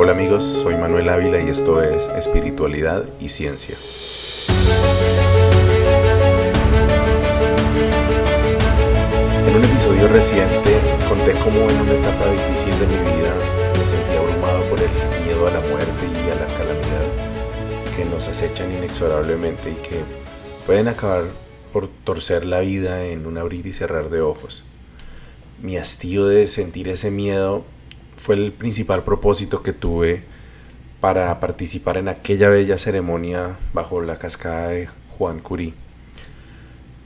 Hola amigos, soy Manuel Ávila y esto es Espiritualidad y Ciencia. En un episodio reciente conté cómo en una etapa difícil de mi vida me sentí abrumado por el miedo a la muerte y a la calamidad que nos acechan inexorablemente y que pueden acabar por torcer la vida en un abrir y cerrar de ojos. Mi hastío de sentir ese miedo fue el principal propósito que tuve para participar en aquella bella ceremonia bajo la cascada de Juan Curí.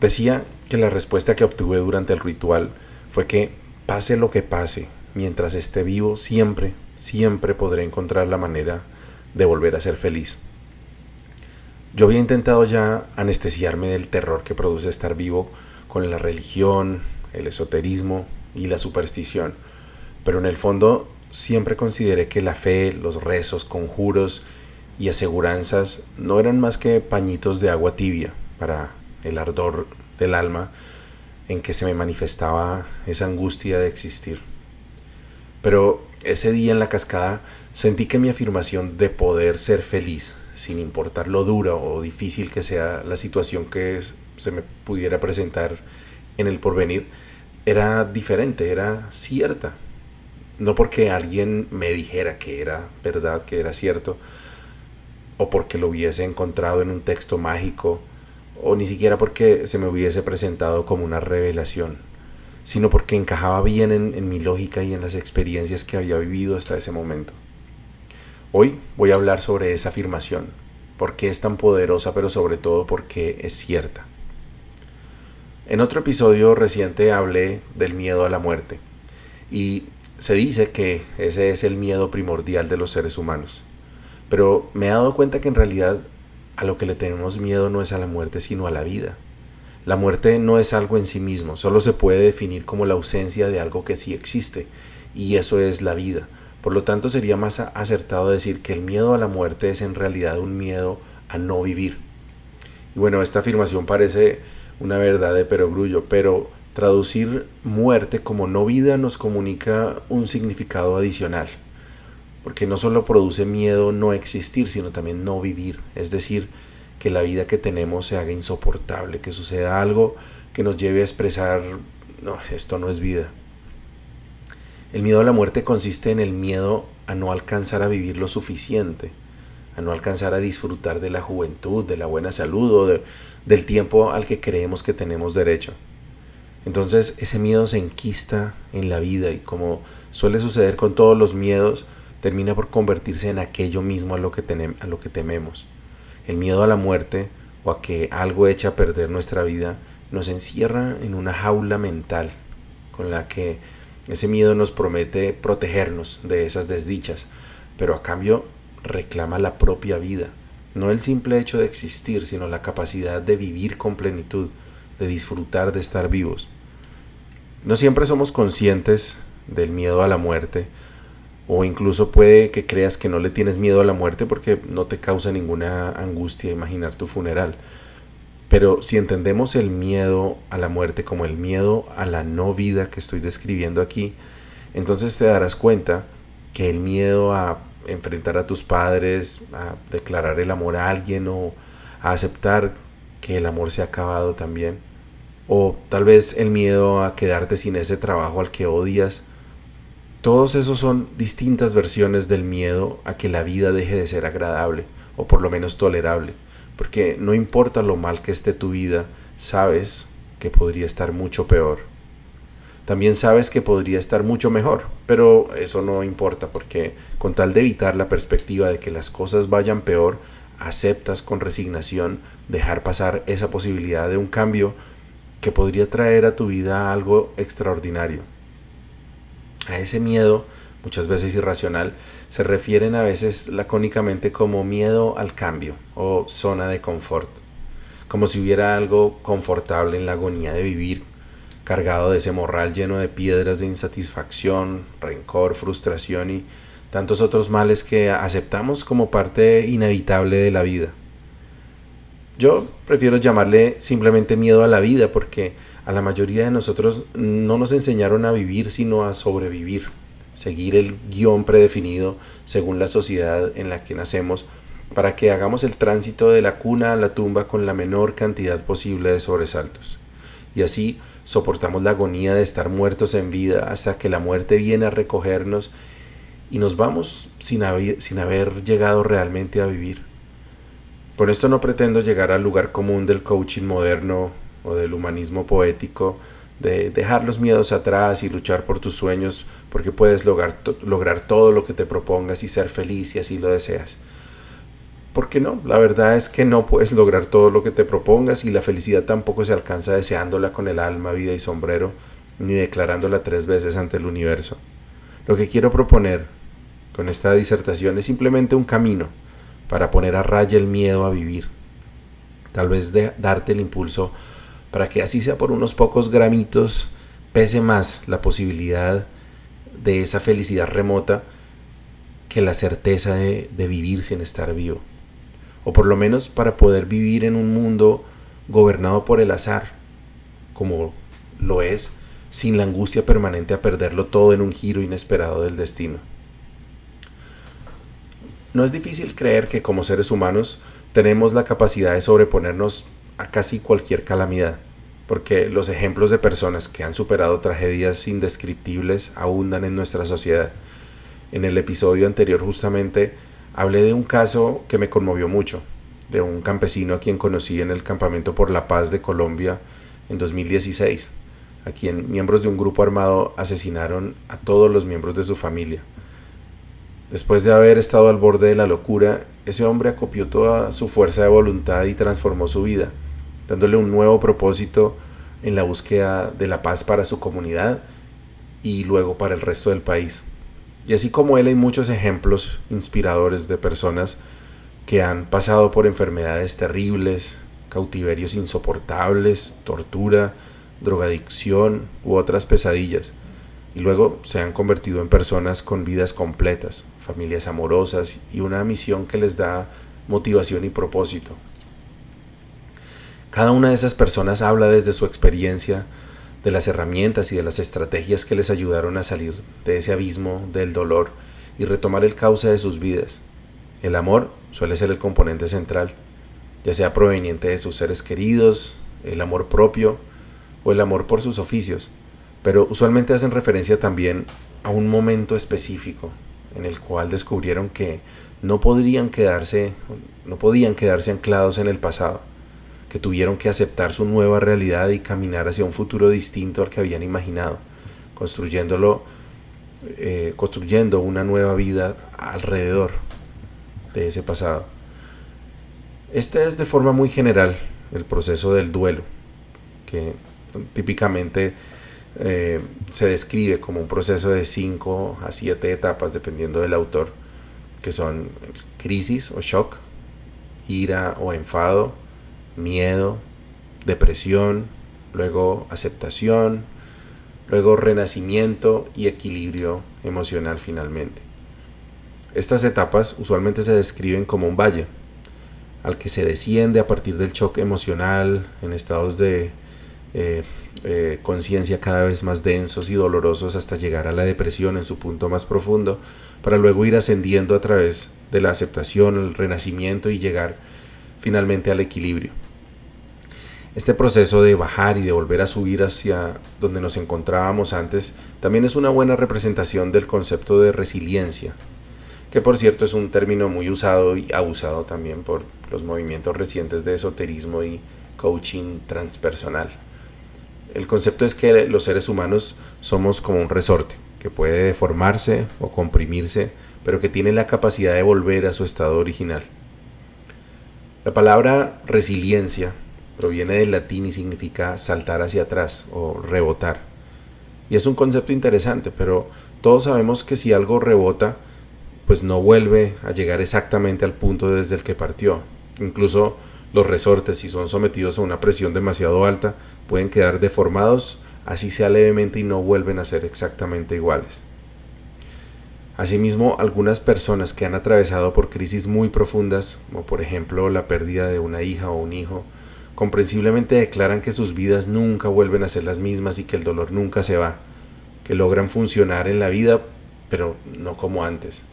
Decía que la respuesta que obtuve durante el ritual fue que pase lo que pase, mientras esté vivo, siempre, siempre podré encontrar la manera de volver a ser feliz. Yo había intentado ya anestesiarme del terror que produce estar vivo con la religión, el esoterismo y la superstición, pero en el fondo siempre consideré que la fe, los rezos, conjuros y aseguranzas no eran más que pañitos de agua tibia para el ardor del alma en que se me manifestaba esa angustia de existir. Pero ese día en la cascada sentí que mi afirmación de poder ser feliz, sin importar lo dura o difícil que sea la situación que se me pudiera presentar en el porvenir, era diferente, era cierta. No porque alguien me dijera que era verdad, que era cierto, o porque lo hubiese encontrado en un texto mágico, o ni siquiera porque se me hubiese presentado como una revelación, sino porque encajaba bien en, mi lógica y en las experiencias que había vivido hasta ese momento. Hoy voy a hablar sobre esa afirmación, por qué es tan poderosa, pero sobre todo porque es cierta. En otro episodio reciente hablé del miedo a la muerte y se dice que ese es el miedo primordial de los seres humanos. Pero me he dado cuenta que en realidad a lo que le tenemos miedo no es a la muerte, sino a la vida. La muerte no es algo en sí mismo, solo se puede definir como la ausencia de algo que sí existe, y eso es la vida. Por lo tanto, sería más acertado decir que el miedo a la muerte es en realidad un miedo a no vivir. Y bueno, esta afirmación parece una verdad de perogrullo, pero Traducir muerte como no vida nos comunica un significado adicional, porque no solo produce miedo no existir, sino también no vivir, es decir, que la vida que tenemos se haga insoportable, que suceda algo que nos lleve a expresar, no, esto no es vida. El miedo a la muerte consiste en el miedo a no alcanzar a vivir lo suficiente, a no alcanzar a disfrutar de la juventud, de la buena salud o del tiempo al que creemos que tenemos derecho. Entonces ese miedo se enquista en la vida y como suele suceder con todos los miedos, termina por convertirse en aquello mismo a lo que, a lo que tememos. El miedo a la muerte o a que algo eche a perder nuestra vida nos encierra en una jaula mental con la que ese miedo nos promete protegernos de esas desdichas, pero a cambio reclama la propia vida, no el simple hecho de existir, sino la capacidad de vivir con plenitud, de disfrutar de estar vivos. No siempre somos conscientes del miedo a la muerte, o incluso puede que creas que no le tienes miedo a la muerte porque no te causa ninguna angustia imaginar tu funeral. Pero si entendemos el miedo a la muerte como el miedo a la no vida que estoy describiendo aquí, entonces te darás cuenta que el miedo a enfrentar a tus padres, a declarar el amor a alguien o a aceptar que el amor se ha acabado también. O tal vez el miedo a quedarte sin ese trabajo al que odias. Todos esos son distintas versiones del miedo a que la vida deje de ser agradable o por lo menos tolerable. Porque no importa lo mal que esté tu vida, sabes que podría estar mucho peor. También sabes que podría estar mucho mejor, pero eso no importa porque con tal de evitar la perspectiva de que las cosas vayan peor, aceptas con resignación dejar pasar esa posibilidad de un cambio que podría traer a tu vida algo extraordinario. A ese miedo, muchas veces irracional, se refieren a veces lacónicamente como miedo al cambio o zona de confort, como si hubiera algo confortable en la agonía de vivir, cargado de ese morral lleno de piedras de insatisfacción, rencor, frustración y tantos otros males que aceptamos como parte inevitable de la vida. Yo prefiero llamarle simplemente miedo a la vida porque a la mayoría de nosotros no nos enseñaron a vivir sino a sobrevivir. seguir el guion predefinido según la sociedad en la que nacemos, para que hagamos el tránsito de la cuna a la tumba con la menor cantidad posible de sobresaltos. Y así soportamos la agonía de estar muertos en vida hasta que la muerte viene a recogernos y nos vamos sin haber, llegado realmente a vivir. Con esto no pretendo llegar al lugar común del coaching moderno o del humanismo poético, de dejar los miedos atrás y luchar por tus sueños porque puedes lograr, lograr todo lo que te propongas y ser feliz si así lo deseas. Porque no, la verdad es que no puedes lograr todo lo que te propongas y la felicidad tampoco se alcanza deseándola con el alma, vida y sombrero, ni declarándola tres veces ante el universo. Lo que quiero proponer con esta disertación es simplemente un camino para poner a raya el miedo a vivir. Tal vez de darte el impulso para que así sea por unos pocos gramitos, pese más la posibilidad de esa felicidad remota que la certeza de, vivir sin estar vivo. O por lo menos para poder vivir en un mundo gobernado por el azar, como lo es, sin la angustia permanente a perderlo todo en un giro inesperado del destino. No es difícil creer que como seres humanos tenemos la capacidad de sobreponernos a casi cualquier calamidad, porque los ejemplos de personas que han superado tragedias indescriptibles abundan en nuestra sociedad. En el episodio anterior justamente hablé de un caso que me conmovió mucho, de un campesino a quien conocí en el Campamento por la Paz de Colombia en 2016, a quien miembros de un grupo armado asesinaron a todos los miembros de su familia. Después de haber estado al borde de la locura, ese hombre acopió toda su fuerza de voluntad y transformó su vida, dándole un nuevo propósito en la búsqueda de la paz para su comunidad y luego para el resto del país. Y así como él hay muchos ejemplos inspiradores de personas que han pasado por enfermedades terribles, cautiverios insoportables, tortura, drogadicción u otras pesadillas, y luego se han convertido en personas con vidas completas, familias amorosas y una misión que les da motivación y propósito. Cada una de esas personas habla desde su experiencia de las herramientas y de las estrategias que les ayudaron a salir de ese abismo del dolor y retomar el cauce de sus vidas. El amor suele ser el componente central, ya sea proveniente de sus seres queridos, el amor propio o el amor por sus oficios pero usualmente hacen referencia también a un momento específico en el cual descubrieron que no podrían quedarse, no podían quedarse anclados en el pasado, que tuvieron que aceptar su nueva realidad y caminar hacia un futuro distinto al que habían imaginado, construyéndolo, eh, construyendo una nueva vida alrededor de ese pasado. Este es de forma muy general el proceso del duelo, que típicamente eh, se describe como un proceso de 5 a 7 etapas dependiendo del autor, que son crisis o shock, ira o enfado, miedo, depresión, luego aceptación, luego renacimiento y equilibrio emocional finalmente. Estas etapas usualmente se describen como un valle, al que se desciende a partir del shock emocional en estados de eh, eh, conciencia cada vez más densos y dolorosos hasta llegar a la depresión en su punto más profundo, para luego ir ascendiendo a través de la aceptación, el renacimiento y llegar finalmente al equilibrio. Este proceso de bajar y de volver a subir hacia donde nos encontrábamos antes también es una buena representación del concepto de resiliencia, que por cierto es un término muy usado y abusado también por los movimientos recientes de esoterismo y coaching transpersonal. El concepto es que los seres humanos somos como un resorte, que puede deformarse o comprimirse, pero que tiene la capacidad de volver a su estado original. La palabra resiliencia proviene del latín y significa saltar hacia atrás o rebotar. Y es un concepto interesante, pero todos sabemos que si algo rebota, pues no vuelve a llegar exactamente al punto desde el que partió. Incluso los resortes, si son sometidos a una presión demasiado alta, pueden quedar deformados, así sea levemente y no vuelven a ser exactamente iguales. Asimismo, algunas personas que han atravesado por crisis muy profundas, como por ejemplo la pérdida de una hija o un hijo, comprensiblemente declaran que sus vidas nunca vuelven a ser las mismas y que el dolor nunca se va, que logran funcionar en la vida pero no como antes.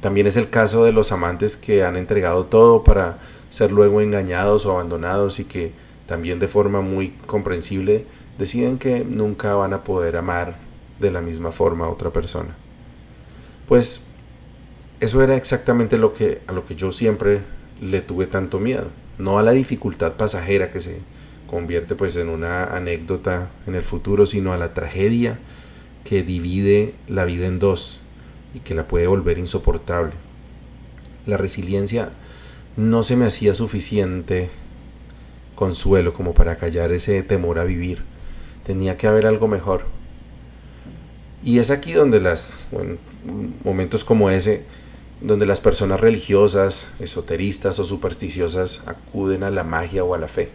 También es el caso de los amantes que han entregado todo para ser luego engañados o abandonados y que también de forma muy comprensible deciden que nunca van a poder amar de la misma forma a otra persona. Pues eso era exactamente lo que a lo que yo siempre le tuve tanto miedo, no a la dificultad pasajera que se convierte pues en una anécdota en el futuro, sino a la tragedia que divide la vida en dos y que la puede volver insoportable. La resiliencia no se me hacía suficiente consuelo como para callar ese temor a vivir. Tenía que haber algo mejor. Y es aquí donde las, momentos como ese, donde las personas religiosas, esoteristas o supersticiosas acuden a la magia o a la fe.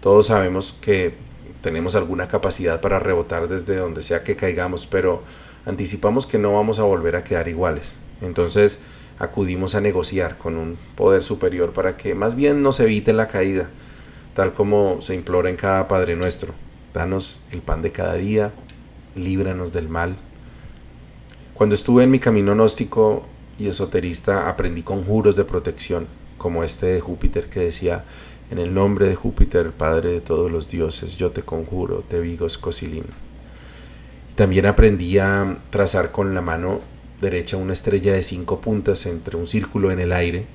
Todos sabemos que tenemos alguna capacidad para rebotar desde donde sea que caigamos, pero anticipamos que no vamos a volver a quedar iguales. Entonces acudimos a negociar con un poder superior para que más bien nos evite la caída, tal como se implora en cada Padre nuestro. Danos el pan de cada día, líbranos del mal. Cuando estuve en mi camino gnóstico y esoterista aprendí conjuros de protección, como este de Júpiter que decía, en el nombre de Júpiter, Padre de todos los dioses, yo te conjuro, te vigo escosilín. También aprendí a trazar con la mano derecha una estrella de cinco puntas entre un círculo en el aire,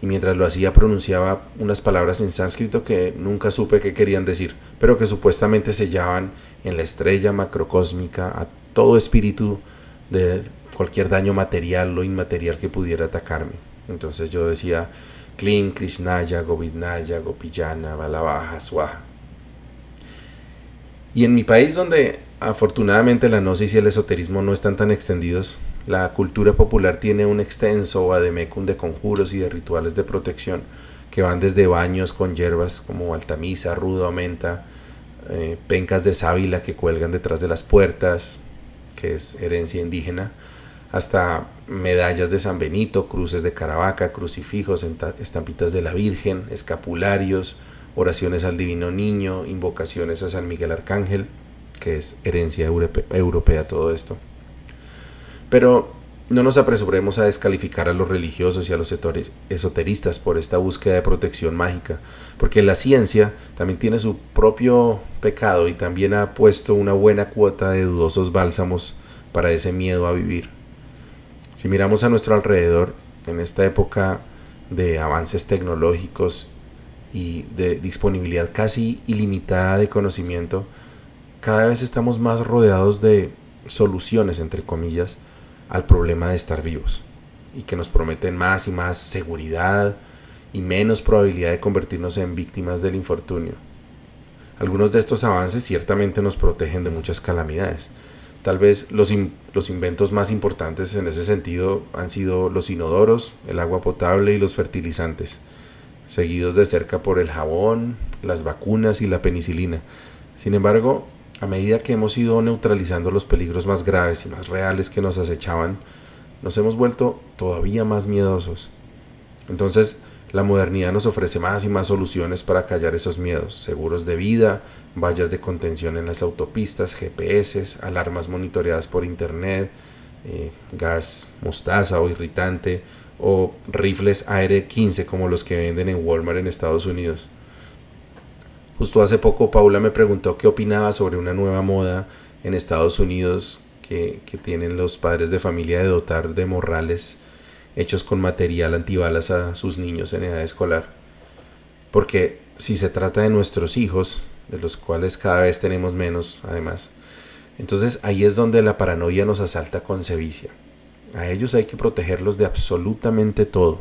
y mientras lo hacía pronunciaba unas palabras en sánscrito que nunca supe qué querían decir, pero que supuestamente sellaban en la estrella macrocósmica a todo espíritu de cualquier daño material o inmaterial que pudiera atacarme. Entonces yo decía, Klim, Krishnaya, Govidnaya, Gopillana, Balabaja, Swaha. Y en mi país donde afortunadamente la gnosis y el esoterismo no están tan extendidos, la cultura popular tiene un extenso ademecum de conjuros y de rituales de protección que van desde baños con hierbas como altamisa, rudo, menta, eh, pencas de sábila que cuelgan detrás de las puertas, que es herencia indígena, hasta medallas de San Benito, cruces de Caravaca, crucifijos, estampitas de la Virgen, escapularios, oraciones al Divino Niño, invocaciones a San Miguel Arcángel, que es herencia europea todo esto. Pero no nos apresuremos a descalificar a los religiosos y a los esoteristas por esta búsqueda de protección mágica, porque la ciencia también tiene su propio pecado y también ha puesto una buena cuota de dudosos bálsamos para ese miedo a vivir. Si miramos a nuestro alrededor, en esta época de avances tecnológicos y de disponibilidad casi ilimitada de conocimiento, cada vez estamos más rodeados de soluciones, entre comillas, al problema de estar vivos y que nos prometen más y más seguridad y menos probabilidad de convertirnos en víctimas del infortunio. Algunos de estos avances ciertamente nos protegen de muchas calamidades, Tal vez los, los inventos más importantes en ese sentido han sido los inodoros, el agua potable y los fertilizantes, seguidos de cerca por el jabón, las vacunas y la penicilina. Sin embargo, a medida que hemos ido neutralizando los peligros más graves y más reales que nos acechaban, nos hemos vuelto todavía más miedosos. Entonces, la modernidad nos ofrece más y más soluciones para callar esos miedos, seguros de vida, vallas de contención en las autopistas, GPS, alarmas monitoreadas por internet, eh, gas mostaza o irritante, o rifles AR-15 como los que venden en Walmart en Estados Unidos. Justo hace poco Paula me preguntó qué opinaba sobre una nueva moda en Estados Unidos que, tienen los padres de familia de dotar de morrales hechos con material antibalas a sus niños en edad escolar. Porque si se trata de nuestros hijos, de los cuales cada vez tenemos menos además, entonces ahí es donde la paranoia nos asalta con sevicia. A ellos hay que protegerlos de absolutamente todo,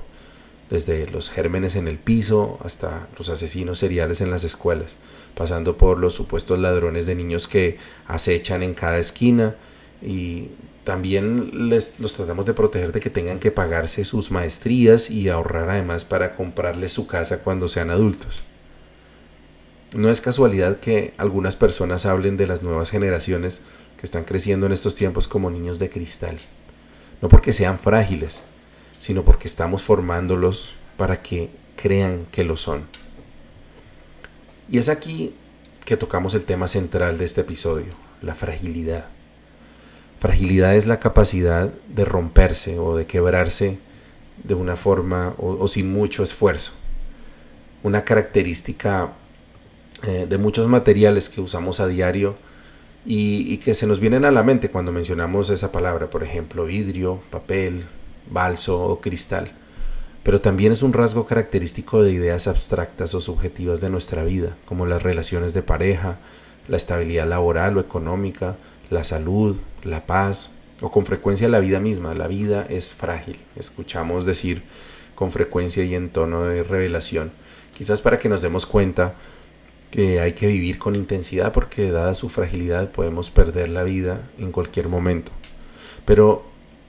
desde los gérmenes en el piso hasta los asesinos seriales en las escuelas, pasando por los supuestos ladrones de niños que acechan en cada esquina y también les, los tratamos de proteger de que tengan que pagarse sus maestrías y ahorrar además para comprarles su casa cuando sean adultos. No es casualidad que algunas personas hablen de las nuevas generaciones que están creciendo en estos tiempos como niños de cristal. No porque sean frágiles, sino porque estamos formándolos para que crean que lo son. Y es aquí que tocamos el tema central de este episodio, la fragilidad. Fragilidad es la capacidad de romperse o de quebrarse de una forma o, sin mucho esfuerzo. Una característica eh, de muchos materiales que usamos a diario y, y, que se nos vienen a la mente cuando mencionamos esa palabra, por ejemplo, vidrio, papel, balso o cristal. Pero también es un rasgo característico de ideas abstractas o subjetivas de nuestra vida, como las relaciones de pareja, la estabilidad laboral o económica, la salud, la paz o con frecuencia la vida misma. La vida es frágil, escuchamos decir con frecuencia y en tono de revelación, quizás para que nos demos cuenta que hay que vivir con intensidad porque dada su fragilidad podemos perder la vida en cualquier momento. Pero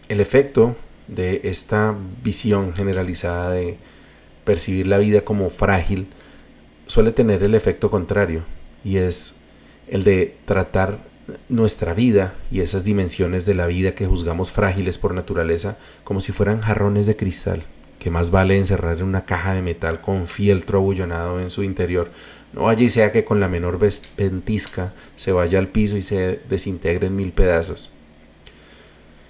el efecto de esta visión generalizada de percibir la vida como frágil suele tener el efecto contrario y es el de tratar nuestra vida y esas dimensiones de la vida que juzgamos frágiles por naturaleza como si fueran jarrones de cristal, que más vale encerrar en una caja de metal con fieltro abullonado en su interior. No y sea que con la menor ventisca se vaya al piso y se desintegre en mil pedazos.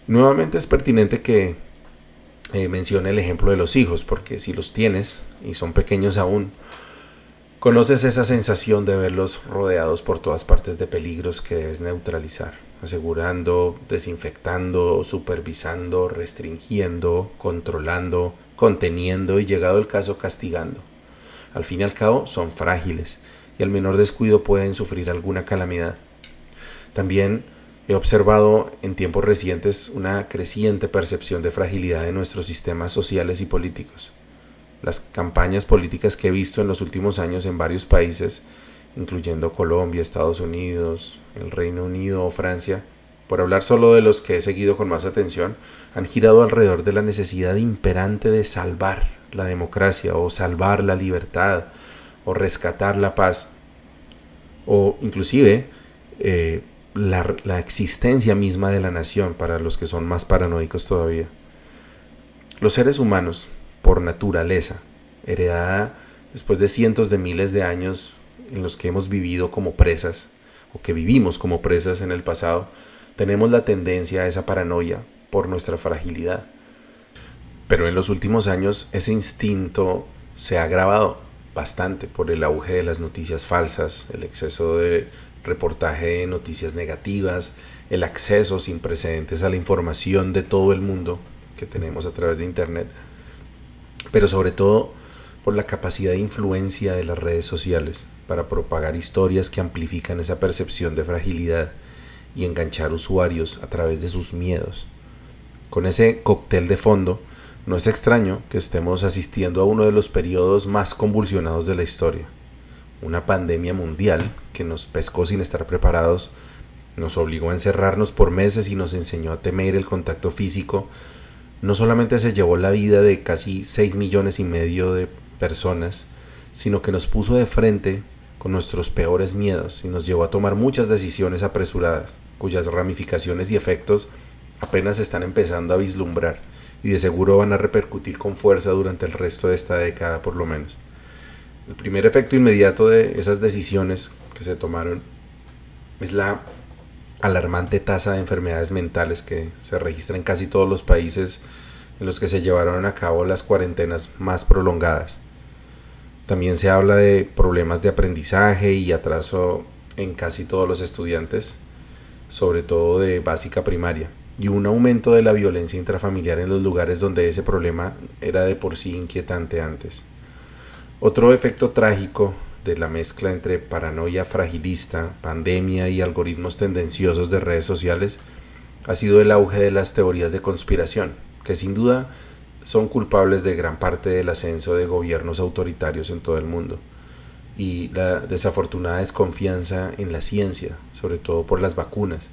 Nuevamente es pertinente que eh, mencione el ejemplo de los hijos, porque si los tienes y son pequeños aún, Conoces esa sensación de verlos rodeados por todas partes de peligros que debes neutralizar, asegurando, desinfectando, supervisando, restringiendo, controlando, conteniendo y llegado el caso castigando. Al fin y al cabo son frágiles y al menor descuido pueden sufrir alguna calamidad. También he observado en tiempos recientes una creciente percepción de fragilidad de nuestros sistemas sociales y políticos. Las campañas políticas que he visto en los últimos años en varios países, incluyendo Colombia, Estados Unidos, el Reino Unido o Francia, por hablar solo de los que he seguido con más atención, han girado alrededor de la necesidad imperante de salvar la democracia o salvar la libertad o rescatar la paz o inclusive eh, la, existencia misma de la nación para los que son más paranoicos todavía. Los seres humanos por naturaleza, heredada después de cientos de miles de años en los que hemos vivido como presas, o que vivimos como presas en el pasado, tenemos la tendencia a esa paranoia por nuestra fragilidad. Pero en los últimos años ese instinto se ha agravado bastante por el auge de las noticias falsas, el exceso de reportaje de noticias negativas, el acceso sin precedentes a la información de todo el mundo que tenemos a través de Internet pero sobre todo por la capacidad de influencia de las redes sociales para propagar historias que amplifican esa percepción de fragilidad y enganchar usuarios a través de sus miedos. Con ese cóctel de fondo, no es extraño que estemos asistiendo a uno de los periodos más convulsionados de la historia. Una pandemia mundial que nos pescó sin estar preparados, nos obligó a encerrarnos por meses y nos enseñó a temer el contacto físico no solamente se llevó la vida de casi 6 millones y medio de personas, sino que nos puso de frente con nuestros peores miedos y nos llevó a tomar muchas decisiones apresuradas, cuyas ramificaciones y efectos apenas están empezando a vislumbrar y de seguro van a repercutir con fuerza durante el resto de esta década por lo menos. El primer efecto inmediato de esas decisiones que se tomaron es la alarmante tasa de enfermedades mentales que se registra en casi todos los países en los que se llevaron a cabo las cuarentenas más prolongadas. También se habla de problemas de aprendizaje y atraso en casi todos los estudiantes, sobre todo de básica primaria, y un aumento de la violencia intrafamiliar en los lugares donde ese problema era de por sí inquietante antes. Otro efecto trágico de la mezcla entre paranoia fragilista, pandemia y algoritmos tendenciosos de redes sociales ha sido el auge de las teorías de conspiración, que sin duda son culpables de gran parte del ascenso de gobiernos autoritarios en todo el mundo y la desafortunada desconfianza en la ciencia, sobre todo por las vacunas,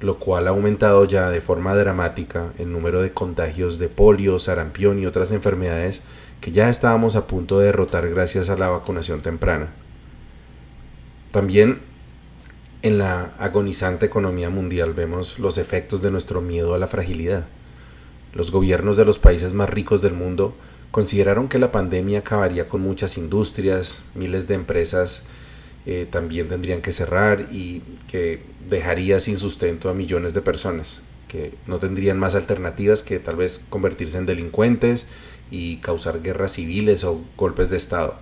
lo cual ha aumentado ya de forma dramática el número de contagios de polio, sarampión y otras enfermedades que ya estábamos a punto de derrotar gracias a la vacunación temprana. También en la agonizante economía mundial vemos los efectos de nuestro miedo a la fragilidad. Los gobiernos de los países más ricos del mundo consideraron que la pandemia acabaría con muchas industrias, miles de empresas eh, también tendrían que cerrar y que dejaría sin sustento a millones de personas que no tendrían más alternativas que tal vez convertirse en delincuentes y causar guerras civiles o golpes de Estado.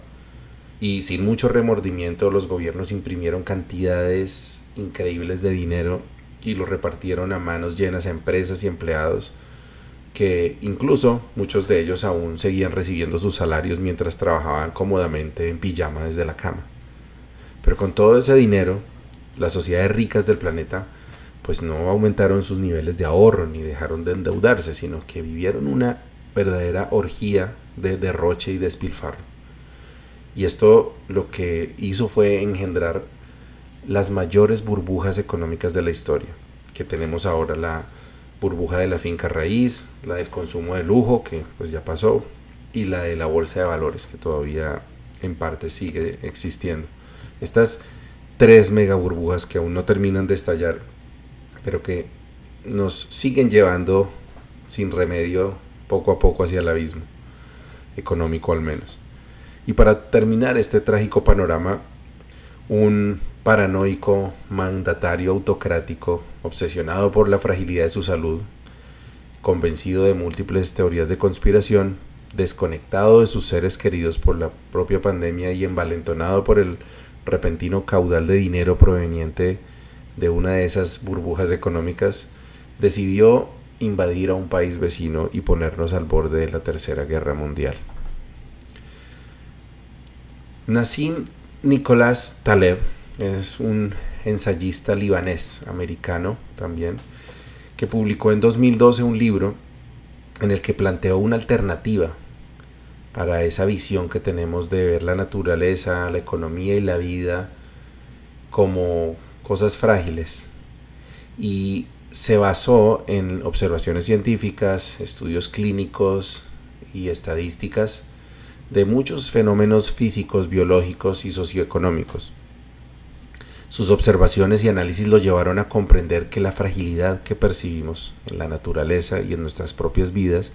Y sin mucho remordimiento los gobiernos imprimieron cantidades increíbles de dinero y lo repartieron a manos llenas a empresas y empleados que incluso muchos de ellos aún seguían recibiendo sus salarios mientras trabajaban cómodamente en pijama desde la cama. Pero con todo ese dinero, las sociedades ricas del planeta pues no aumentaron sus niveles de ahorro ni dejaron de endeudarse, sino que vivieron una verdadera orgía de derroche y despilfarro. Y esto lo que hizo fue engendrar las mayores burbujas económicas de la historia, que tenemos ahora la burbuja de la finca raíz, la del consumo de lujo, que pues ya pasó, y la de la bolsa de valores, que todavía en parte sigue existiendo. Estas tres mega burbujas que aún no terminan de estallar, pero que nos siguen llevando sin remedio poco a poco hacia el abismo, económico al menos. Y para terminar este trágico panorama, un paranoico mandatario autocrático, obsesionado por la fragilidad de su salud, convencido de múltiples teorías de conspiración, desconectado de sus seres queridos por la propia pandemia y envalentonado por el repentino caudal de dinero proveniente de una de esas burbujas económicas, decidió invadir a un país vecino y ponernos al borde de la Tercera Guerra Mundial. Nassim Nicolás Taleb es un ensayista libanés americano también que publicó en 2012 un libro en el que planteó una alternativa para esa visión que tenemos de ver la naturaleza, la economía y la vida como cosas frágiles. Y se basó en observaciones científicas, estudios clínicos y estadísticas de muchos fenómenos físicos, biológicos y socioeconómicos. Sus observaciones y análisis lo llevaron a comprender que la fragilidad que percibimos en la naturaleza y en nuestras propias vidas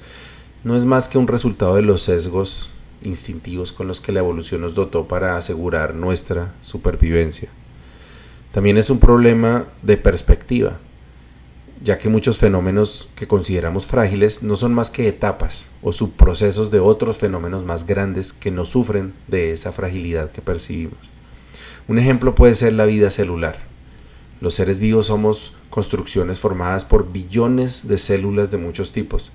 no es más que un resultado de los sesgos instintivos con los que la evolución nos dotó para asegurar nuestra supervivencia. También es un problema de perspectiva, ya que muchos fenómenos que consideramos frágiles no son más que etapas o subprocesos de otros fenómenos más grandes que no sufren de esa fragilidad que percibimos. Un ejemplo puede ser la vida celular. Los seres vivos somos construcciones formadas por billones de células de muchos tipos,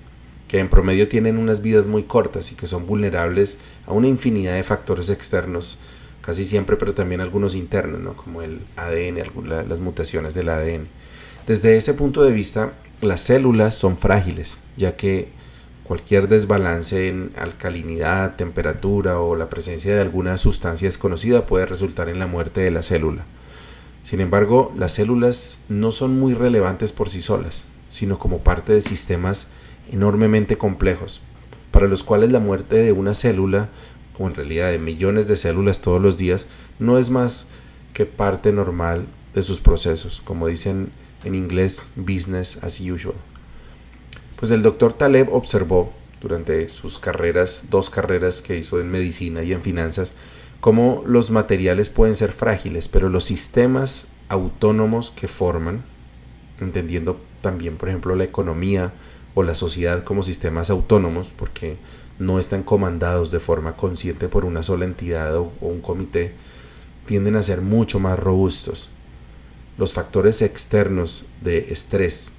que en promedio tienen unas vidas muy cortas y que son vulnerables a una infinidad de factores externos, casi siempre, pero también algunos internos, como el ADN, las mutaciones del ADN. Desde ese punto de vista, las células son frágiles, ya que cualquier desbalance en alcalinidad, temperatura o la presencia de alguna sustancia desconocida puede resultar en la muerte de la célula. Sin embargo, las células no son muy relevantes por sí solas, sino como parte de sistemas enormemente complejos, para los cuales la muerte de una célula, o en realidad de millones de células todos los días, no es más que parte normal de sus procesos, como dicen en inglés business as usual. Pues el doctor Taleb observó durante sus carreras, dos carreras que hizo en medicina y en finanzas, cómo los materiales pueden ser frágiles, pero los sistemas autónomos que forman, entendiendo también, por ejemplo, la economía, o la sociedad como sistemas autónomos, porque no están comandados de forma consciente por una sola entidad o, un comité, tienden a ser mucho más robustos. Los factores externos de estrés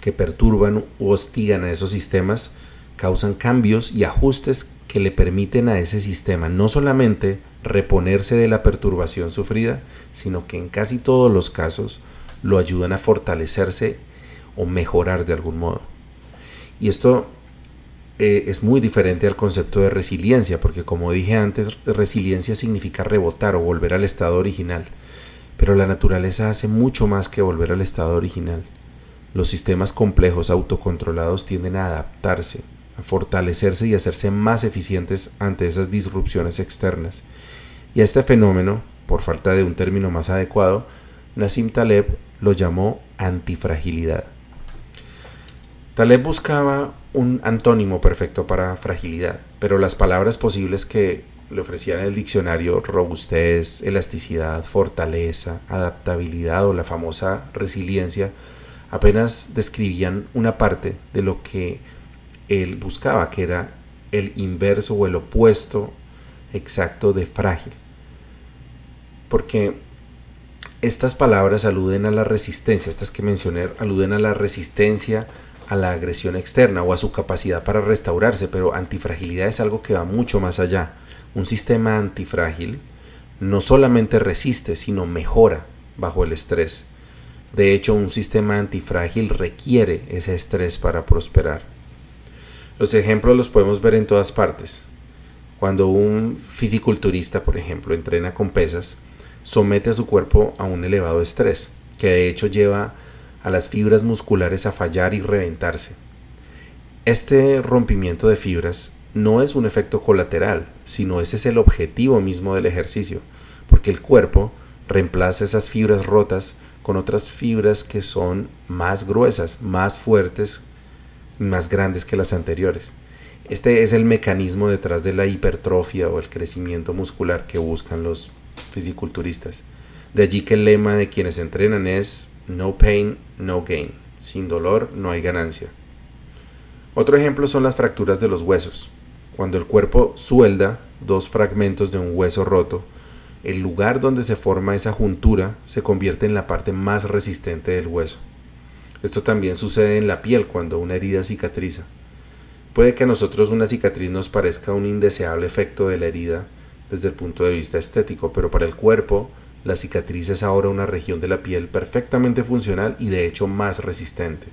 que perturban u hostigan a esos sistemas causan cambios y ajustes que le permiten a ese sistema no solamente reponerse de la perturbación sufrida, sino que en casi todos los casos lo ayudan a fortalecerse o mejorar de algún modo. Y esto eh, es muy diferente al concepto de resiliencia, porque como dije antes, resiliencia significa rebotar o volver al estado original. Pero la naturaleza hace mucho más que volver al estado original. Los sistemas complejos autocontrolados tienden a adaptarse, a fortalecerse y hacerse más eficientes ante esas disrupciones externas. Y a este fenómeno, por falta de un término más adecuado, Nassim Taleb lo llamó antifragilidad. Taleb buscaba un antónimo perfecto para fragilidad, pero las palabras posibles que le ofrecían el diccionario robustez, elasticidad, fortaleza, adaptabilidad o la famosa resiliencia, apenas describían una parte de lo que él buscaba, que era el inverso o el opuesto exacto de frágil. Porque estas palabras aluden a la resistencia, estas que mencioné, aluden a la resistencia a la agresión externa o a su capacidad para restaurarse, pero antifragilidad es algo que va mucho más allá. Un sistema antifrágil no solamente resiste, sino mejora bajo el estrés. De hecho, un sistema antifrágil requiere ese estrés para prosperar. Los ejemplos los podemos ver en todas partes. Cuando un fisiculturista, por ejemplo, entrena con pesas, somete a su cuerpo a un elevado estrés, que de hecho lleva a las fibras musculares a fallar y reventarse. Este rompimiento de fibras no es un efecto colateral, sino ese es el objetivo mismo del ejercicio, porque el cuerpo reemplaza esas fibras rotas con otras fibras que son más gruesas, más fuertes y más grandes que las anteriores. Este es el mecanismo detrás de la hipertrofia o el crecimiento muscular que buscan los fisiculturistas. De allí que el lema de quienes entrenan es no pain, no gain. Sin dolor no hay ganancia. Otro ejemplo son las fracturas de los huesos. Cuando el cuerpo suelda dos fragmentos de un hueso roto, el lugar donde se forma esa juntura se convierte en la parte más resistente del hueso. Esto también sucede en la piel cuando una herida cicatriza. Puede que a nosotros una cicatriz nos parezca un indeseable efecto de la herida desde el punto de vista estético, pero para el cuerpo la cicatriz es ahora una región de la piel perfectamente funcional y de hecho más resistente.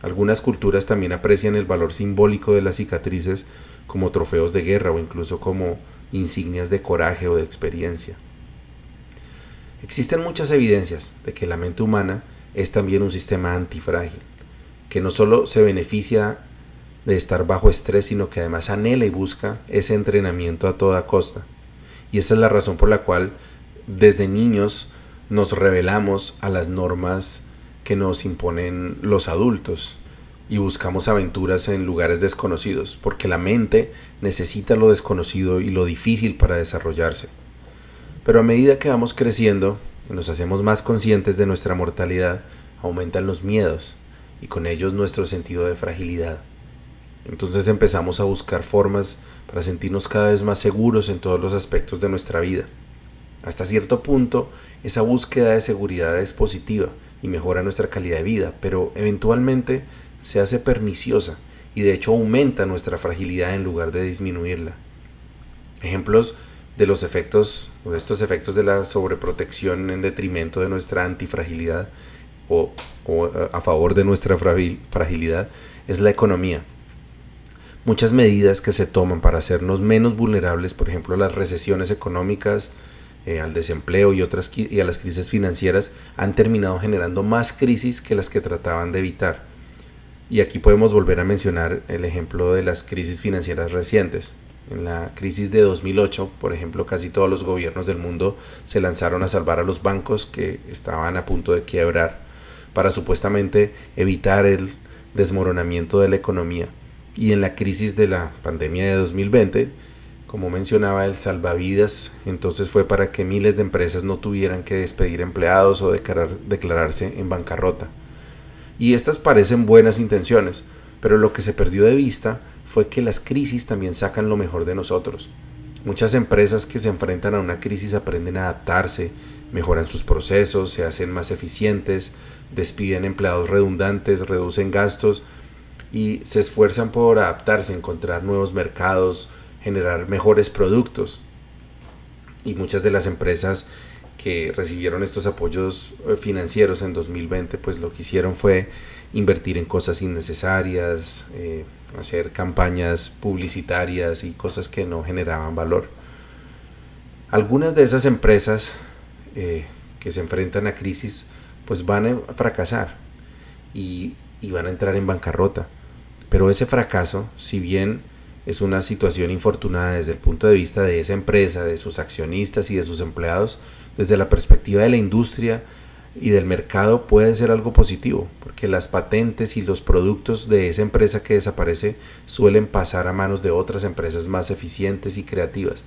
Algunas culturas también aprecian el valor simbólico de las cicatrices como trofeos de guerra o incluso como insignias de coraje o de experiencia. Existen muchas evidencias de que la mente humana es también un sistema antifrágil, que no solo se beneficia de estar bajo estrés, sino que además anhela y busca ese entrenamiento a toda costa. Y esa es la razón por la cual desde niños nos revelamos a las normas que nos imponen los adultos y buscamos aventuras en lugares desconocidos, porque la mente necesita lo desconocido y lo difícil para desarrollarse. Pero a medida que vamos creciendo y nos hacemos más conscientes de nuestra mortalidad, aumentan los miedos y con ellos nuestro sentido de fragilidad. Entonces empezamos a buscar formas para sentirnos cada vez más seguros en todos los aspectos de nuestra vida. Hasta cierto punto, esa búsqueda de seguridad es positiva y mejora nuestra calidad de vida, pero eventualmente se hace perniciosa y de hecho aumenta nuestra fragilidad en lugar de disminuirla. Ejemplos de los efectos o de estos efectos de la sobreprotección en detrimento de nuestra antifragilidad o, o a favor de nuestra fragilidad es la economía muchas medidas que se toman para hacernos menos vulnerables, por ejemplo, a las recesiones económicas, eh, al desempleo y, otras, y a las crisis financieras, han terminado generando más crisis que las que trataban de evitar. Y aquí podemos volver a mencionar el ejemplo de las crisis financieras recientes. En la crisis de 2008, por ejemplo, casi todos los gobiernos del mundo se lanzaron a salvar a los bancos que estaban a punto de quiebrar para supuestamente evitar el desmoronamiento de la economía y en la crisis de la pandemia de 2020, como mencionaba el salvavidas, entonces fue para que miles de empresas no tuvieran que despedir empleados o declararse en bancarrota. Y estas parecen buenas intenciones, pero lo que se perdió de vista fue que las crisis también sacan lo mejor de nosotros. Muchas empresas que se enfrentan a una crisis aprenden a adaptarse, mejoran sus procesos, se hacen más eficientes, despiden empleados redundantes, reducen gastos y se esfuerzan por adaptarse, encontrar nuevos mercados, generar mejores productos. Y muchas de las empresas que recibieron estos apoyos eh, financieros en 2020, pues lo que hicieron fue invertir en cosas innecesarias, eh, hacer campañas publicitarias y cosas que no generaban valor. Algunas de esas empresas eh, que se enfrentan a crisis, pues van a fracasar y, y van a entrar en bancarrota. Pero ese fracaso, si bien es una situación infortunada desde el punto de vista de esa empresa, de sus accionistas y de sus empleados, desde la perspectiva de la industria y del mercado puede ser algo positivo, porque las patentes y los productos de esa empresa que desaparece suelen pasar a manos de otras empresas más eficientes y creativas.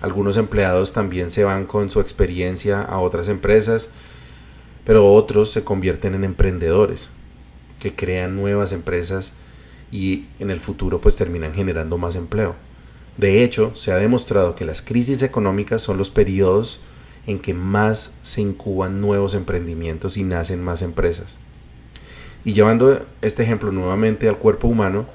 Algunos empleados también se van con su experiencia a otras empresas, pero otros se convierten en emprendedores que crean nuevas empresas y en el futuro pues terminan generando más empleo. De hecho, se ha demostrado que las crisis económicas son los periodos en que más se incuban nuevos emprendimientos y nacen más empresas. Y llevando este ejemplo nuevamente al cuerpo humano,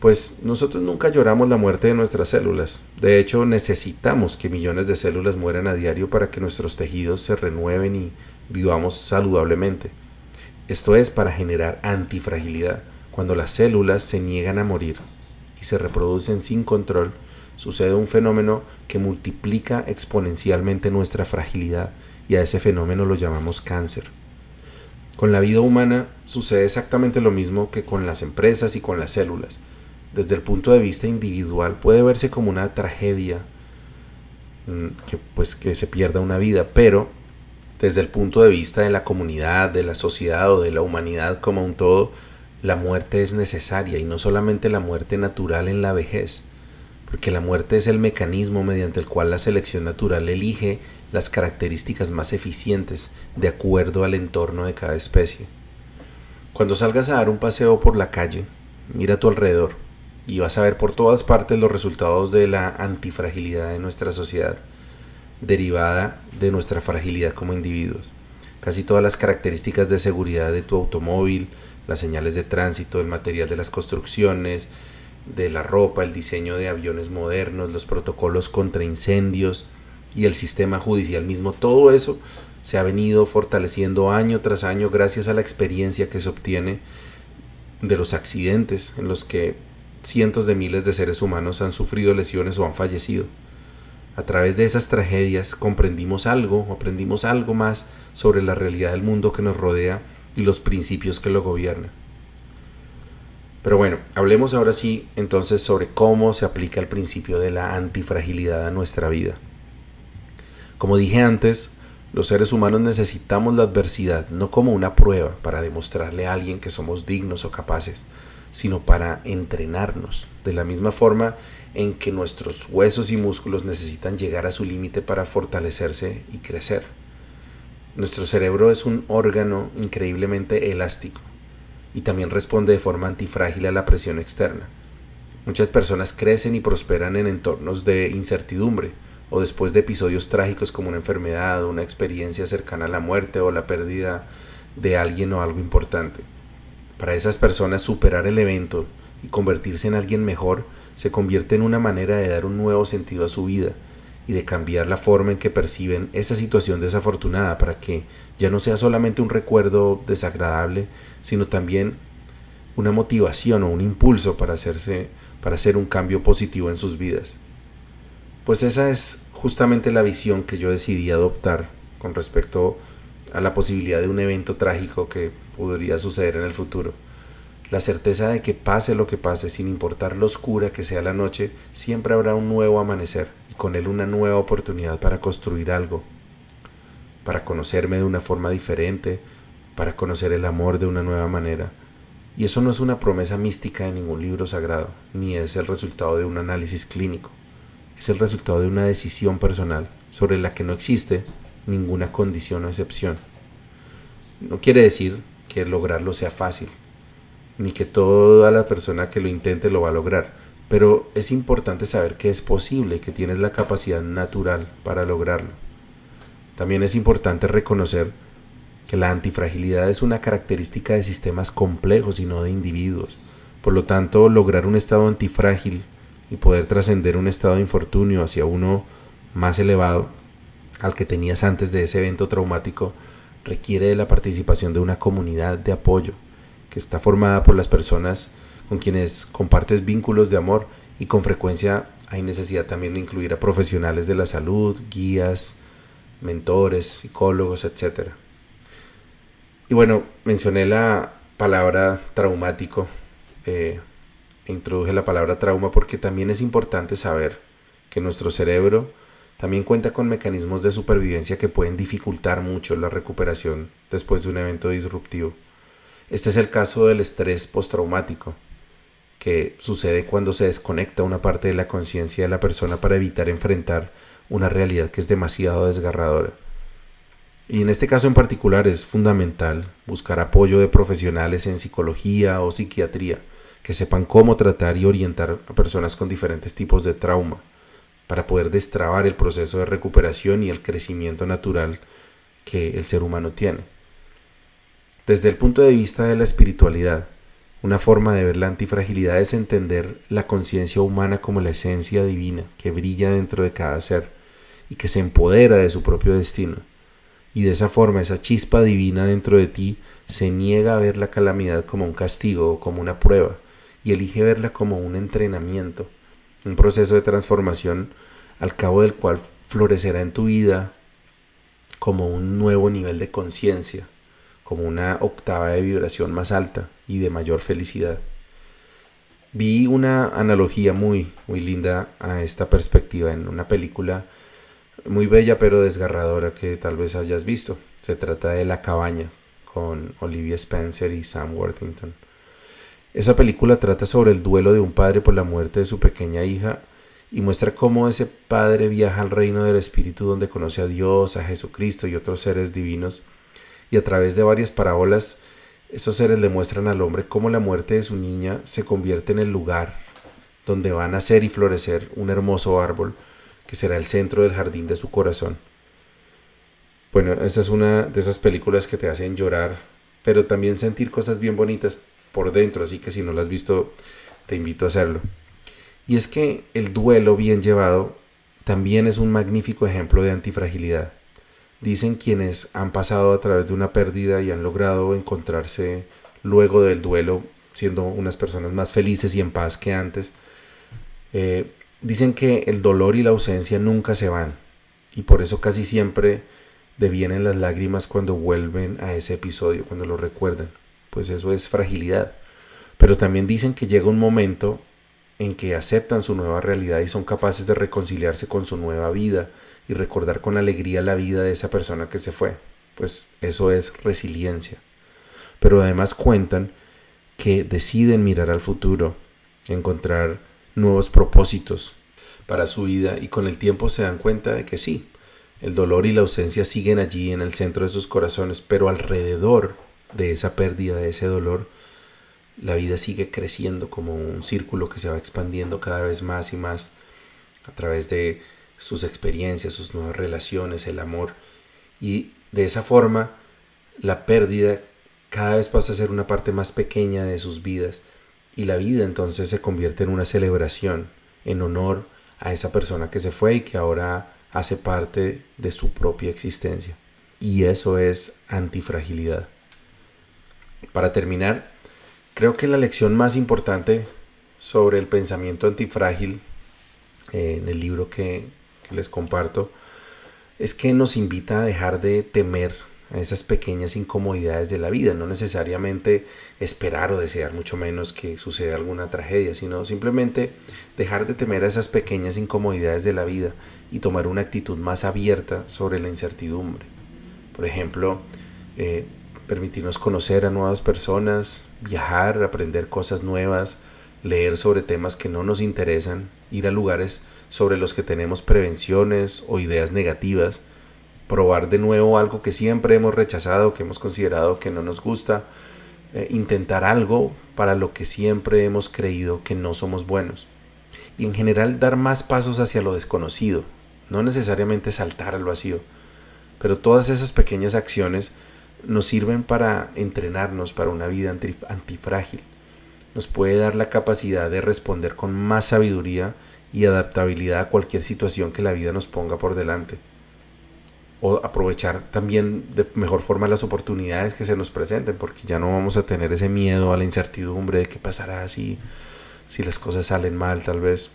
pues nosotros nunca lloramos la muerte de nuestras células. De hecho, necesitamos que millones de células mueran a diario para que nuestros tejidos se renueven y vivamos saludablemente. Esto es para generar antifragilidad. Cuando las células se niegan a morir y se reproducen sin control, sucede un fenómeno que multiplica exponencialmente nuestra fragilidad y a ese fenómeno lo llamamos cáncer. Con la vida humana sucede exactamente lo mismo que con las empresas y con las células desde el punto de vista individual puede verse como una tragedia mm, que pues que se pierda una vida, pero desde el punto de vista de la comunidad, de la sociedad o de la humanidad como un todo, la muerte es necesaria y no solamente la muerte natural en la vejez, porque la muerte es el mecanismo mediante el cual la selección natural elige las características más eficientes de acuerdo al entorno de cada especie. Cuando salgas a dar un paseo por la calle, mira a tu alrededor y vas a ver por todas partes los resultados de la antifragilidad de nuestra sociedad, derivada de nuestra fragilidad como individuos. Casi todas las características de seguridad de tu automóvil, las señales de tránsito, el material de las construcciones, de la ropa, el diseño de aviones modernos, los protocolos contra incendios y el sistema judicial mismo, todo eso se ha venido fortaleciendo año tras año gracias a la experiencia que se obtiene de los accidentes en los que cientos de miles de seres humanos han sufrido lesiones o han fallecido. A través de esas tragedias comprendimos algo, aprendimos algo más sobre la realidad del mundo que nos rodea y los principios que lo gobiernan. Pero bueno, hablemos ahora sí entonces sobre cómo se aplica el principio de la antifragilidad a nuestra vida. Como dije antes, los seres humanos necesitamos la adversidad no como una prueba para demostrarle a alguien que somos dignos o capaces, sino para entrenarnos, de la misma forma en que nuestros huesos y músculos necesitan llegar a su límite para fortalecerse y crecer. Nuestro cerebro es un órgano increíblemente elástico y también responde de forma antifrágil a la presión externa. Muchas personas crecen y prosperan en entornos de incertidumbre o después de episodios trágicos como una enfermedad, una experiencia cercana a la muerte o la pérdida de alguien o algo importante. Para esas personas superar el evento y convertirse en alguien mejor se convierte en una manera de dar un nuevo sentido a su vida y de cambiar la forma en que perciben esa situación desafortunada para que ya no sea solamente un recuerdo desagradable, sino también una motivación o un impulso para hacerse para hacer un cambio positivo en sus vidas. Pues esa es justamente la visión que yo decidí adoptar con respecto a la posibilidad de un evento trágico que podría suceder en el futuro. La certeza de que pase lo que pase, sin importar lo oscura que sea la noche, siempre habrá un nuevo amanecer y con él una nueva oportunidad para construir algo, para conocerme de una forma diferente, para conocer el amor de una nueva manera. Y eso no es una promesa mística de ningún libro sagrado, ni es el resultado de un análisis clínico. Es el resultado de una decisión personal sobre la que no existe ninguna condición o excepción. No quiere decir que lograrlo sea fácil, ni que toda la persona que lo intente lo va a lograr, pero es importante saber que es posible, que tienes la capacidad natural para lograrlo. También es importante reconocer que la antifragilidad es una característica de sistemas complejos y no de individuos. Por lo tanto, lograr un estado antifrágil y poder trascender un estado de infortunio hacia uno más elevado al que tenías antes de ese evento traumático requiere de la participación de una comunidad de apoyo que está formada por las personas con quienes compartes vínculos de amor y con frecuencia hay necesidad también de incluir a profesionales de la salud, guías, mentores, psicólogos, etc. Y bueno, mencioné la palabra traumático, eh, introduje la palabra trauma porque también es importante saber que nuestro cerebro también cuenta con mecanismos de supervivencia que pueden dificultar mucho la recuperación después de un evento disruptivo. Este es el caso del estrés postraumático, que sucede cuando se desconecta una parte de la conciencia de la persona para evitar enfrentar una realidad que es demasiado desgarradora. Y en este caso en particular es fundamental buscar apoyo de profesionales en psicología o psiquiatría que sepan cómo tratar y orientar a personas con diferentes tipos de trauma para poder destrabar el proceso de recuperación y el crecimiento natural que el ser humano tiene. Desde el punto de vista de la espiritualidad, una forma de ver la antifragilidad es entender la conciencia humana como la esencia divina que brilla dentro de cada ser y que se empodera de su propio destino. Y de esa forma esa chispa divina dentro de ti se niega a ver la calamidad como un castigo o como una prueba y elige verla como un entrenamiento, un proceso de transformación al cabo del cual florecerá en tu vida como un nuevo nivel de conciencia como una octava de vibración más alta y de mayor felicidad. Vi una analogía muy, muy linda a esta perspectiva en una película muy bella pero desgarradora que tal vez hayas visto. Se trata de La cabaña con Olivia Spencer y Sam Worthington. Esa película trata sobre el duelo de un padre por la muerte de su pequeña hija y muestra cómo ese padre viaja al reino del Espíritu donde conoce a Dios, a Jesucristo y otros seres divinos y a través de varias parábolas esos seres le muestran al hombre cómo la muerte de su niña se convierte en el lugar donde va a nacer y florecer un hermoso árbol que será el centro del jardín de su corazón. Bueno, esa es una de esas películas que te hacen llorar, pero también sentir cosas bien bonitas por dentro, así que si no lo has visto, te invito a hacerlo. Y es que el duelo bien llevado también es un magnífico ejemplo de antifragilidad. Dicen quienes han pasado a través de una pérdida y han logrado encontrarse luego del duelo siendo unas personas más felices y en paz que antes. Eh, dicen que el dolor y la ausencia nunca se van y por eso casi siempre devienen las lágrimas cuando vuelven a ese episodio, cuando lo recuerdan. Pues eso es fragilidad. Pero también dicen que llega un momento en que aceptan su nueva realidad y son capaces de reconciliarse con su nueva vida y recordar con alegría la vida de esa persona que se fue. Pues eso es resiliencia. Pero además cuentan que deciden mirar al futuro, encontrar nuevos propósitos para su vida y con el tiempo se dan cuenta de que sí, el dolor y la ausencia siguen allí en el centro de sus corazones, pero alrededor de esa pérdida, de ese dolor, la vida sigue creciendo como un círculo que se va expandiendo cada vez más y más a través de sus experiencias, sus nuevas relaciones, el amor. Y de esa forma, la pérdida cada vez pasa a ser una parte más pequeña de sus vidas. Y la vida entonces se convierte en una celebración en honor a esa persona que se fue y que ahora hace parte de su propia existencia. Y eso es antifragilidad. Para terminar, creo que la lección más importante sobre el pensamiento antifrágil eh, en el libro que, les comparto es que nos invita a dejar de temer a esas pequeñas incomodidades de la vida, no necesariamente esperar o desear mucho menos que suceda alguna tragedia, sino simplemente dejar de temer a esas pequeñas incomodidades de la vida y tomar una actitud más abierta sobre la incertidumbre. Por ejemplo, eh, permitirnos conocer a nuevas personas, viajar, aprender cosas nuevas, leer sobre temas que no nos interesan, ir a lugares sobre los que tenemos prevenciones o ideas negativas, probar de nuevo algo que siempre hemos rechazado, que hemos considerado que no nos gusta, eh, intentar algo para lo que siempre hemos creído que no somos buenos. Y en general dar más pasos hacia lo desconocido, no necesariamente saltar al vacío, pero todas esas pequeñas acciones nos sirven para entrenarnos para una vida antifrágil. Nos puede dar la capacidad de responder con más sabiduría y adaptabilidad a cualquier situación que la vida nos ponga por delante. O aprovechar también de mejor forma las oportunidades que se nos presenten, porque ya no vamos a tener ese miedo a la incertidumbre de qué pasará si, si las cosas salen mal tal vez.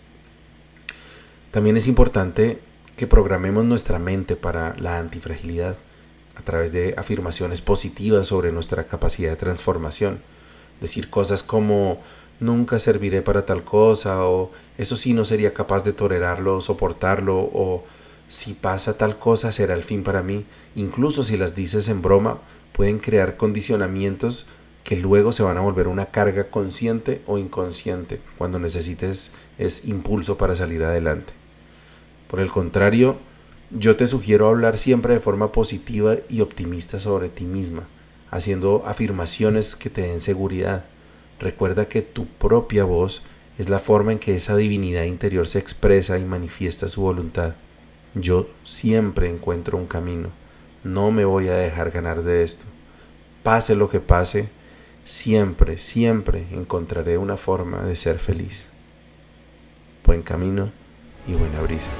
También es importante que programemos nuestra mente para la antifragilidad a través de afirmaciones positivas sobre nuestra capacidad de transformación. Decir cosas como nunca serviré para tal cosa o eso sí no sería capaz de tolerarlo soportarlo o si pasa tal cosa será el fin para mí. Incluso si las dices en broma, pueden crear condicionamientos que luego se van a volver una carga consciente o inconsciente cuando necesites es impulso para salir adelante. Por el contrario, yo te sugiero hablar siempre de forma positiva y optimista sobre ti misma, haciendo afirmaciones que te den seguridad. Recuerda que tu propia voz es la forma en que esa divinidad interior se expresa y manifiesta su voluntad. Yo siempre encuentro un camino. No me voy a dejar ganar de esto. Pase lo que pase, siempre, siempre encontraré una forma de ser feliz. Buen camino y buena brisa.